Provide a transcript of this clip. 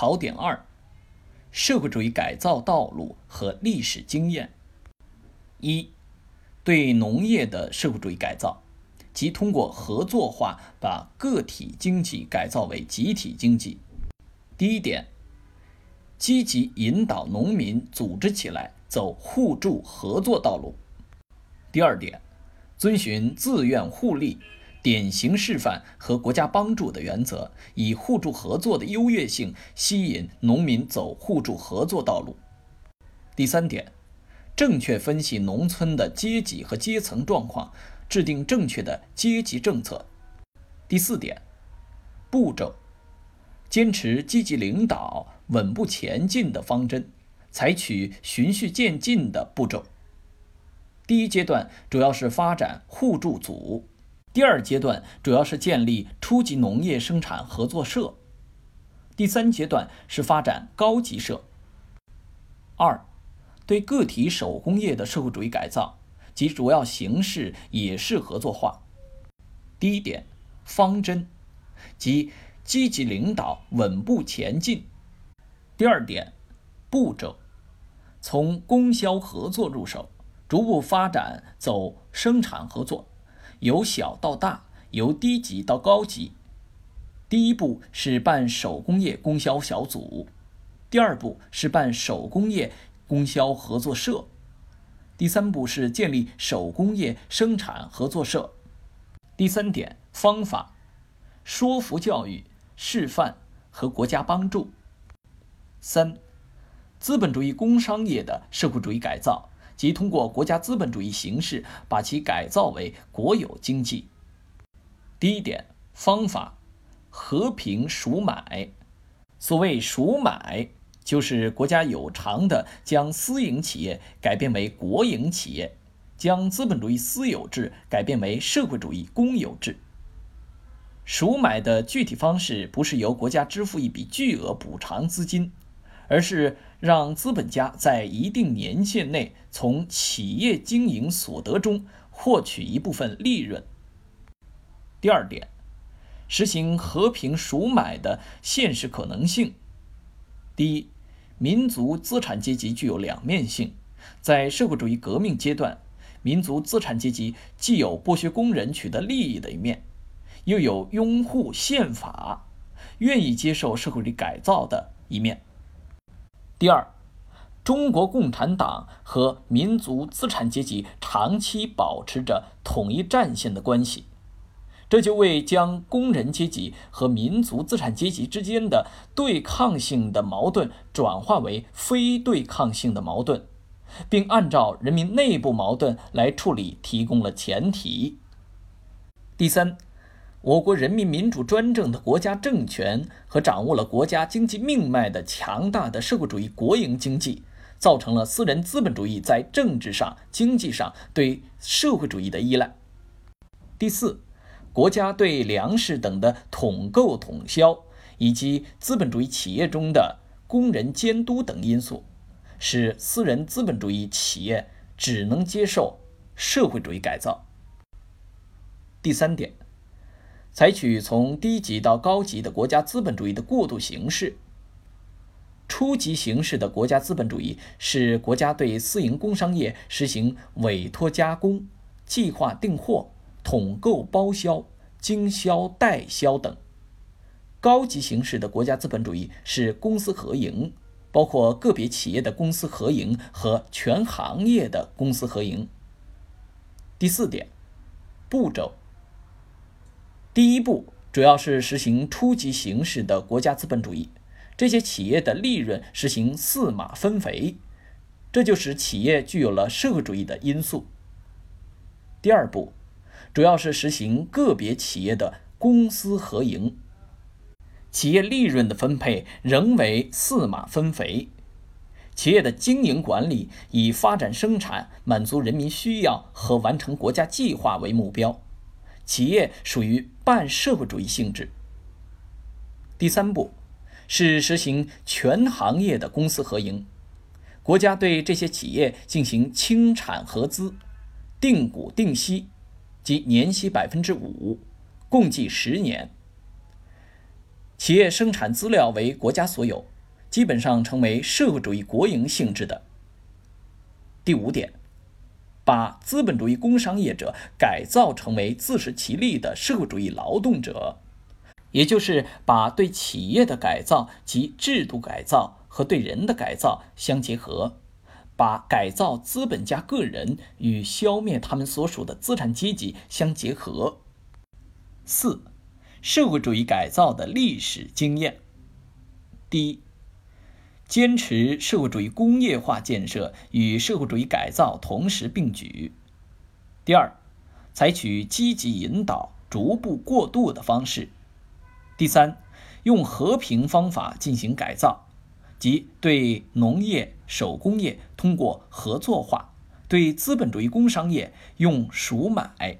考点二：社会主义改造道路和历史经验。一、对农业的社会主义改造，即通过合作化把个体经济改造为集体经济。第一点，积极引导农民组织起来走互助合作道路。第二点，遵循自愿互利。典型示范和国家帮助的原则，以互助合作的优越性吸引农民走互助合作道路。第三点，正确分析农村的阶级和阶层状况，制定正确的阶级政策。第四点，步骤，坚持积极领导、稳步前进的方针，采取循序渐进的步骤。第一阶段主要是发展互助组。第二阶段主要是建立初级农业生产合作社，第三阶段是发展高级社。二，对个体手工业的社会主义改造及主要形式也是合作化。第一点，方针，即积极领导、稳步前进。第二点，步骤，从供销合作入手，逐步发展走生产合作。由小到大，由低级到高级。第一步是办手工业供销小组，第二步是办手工业供销合作社，第三步是建立手工业生产合作社。第三点方法：说服教育、示范和国家帮助。三、资本主义工商业的社会主义改造。即通过国家资本主义形式，把其改造为国有经济。第一点方法：和平赎买。所谓赎买，就是国家有偿的将私营企业改变为国营企业，将资本主义私有制改变为社会主义公有制。赎买的具体方式，不是由国家支付一笔巨额补偿资金。而是让资本家在一定年限内从企业经营所得中获取一部分利润。第二点，实行和平赎买的现实可能性。第一，民族资产阶级具有两面性，在社会主义革命阶段，民族资产阶级既有剥削工人取得利益的一面，又有拥护宪法、愿意接受社会主义改造的一面。第二，中国共产党和民族资产阶级长期保持着统一战线的关系，这就为将工人阶级和民族资产阶级之间的对抗性的矛盾转化为非对抗性的矛盾，并按照人民内部矛盾来处理提供了前提。第三。我国人民民主专政的国家政权和掌握了国家经济命脉的强大的社会主义国营经济，造成了私人资本主义在政治上、经济上对社会主义的依赖。第四，国家对粮食等的统购统销，以及资本主义企业中的工人监督等因素，使私人资本主义企业只能接受社会主义改造。第三点。采取从低级到高级的国家资本主义的过渡形式。初级形式的国家资本主义是国家对私营工商业实行委托加工、计划订货、统购包销、经销代销等；高级形式的国家资本主义是公私合营，包括个别企业的公私合营和全行业的公私合营。第四点，步骤。第一步主要是实行初级形式的国家资本主义，这些企业的利润实行四马分肥，这就使企业具有了社会主义的因素。第二步主要是实行个别企业的公私合营，企业利润的分配仍为四马分肥，企业的经营管理以发展生产、满足人民需要和完成国家计划为目标。企业属于半社会主义性质。第三步是实行全行业的公私合营，国家对这些企业进行清产合资、定股定息，即年息百分之五，共计十年。企业生产资料为国家所有，基本上成为社会主义国营性质的。第五点，把资本主义工商业者改造成为自食其力的社会主义劳动者，也就是把对企业的改造及制度改造和对人的改造相结合，把改造资本家个人与消灭他们所属的资产阶级相结合。四。社会主义改造的历史经验：第一，坚持社会主义工业化建设与社会主义改造同时并举；第二，采取积极引导、逐步过渡的方式；第三，用和平方法进行改造，即对农业、手工业通过合作化，对资本主义工商业用赎买。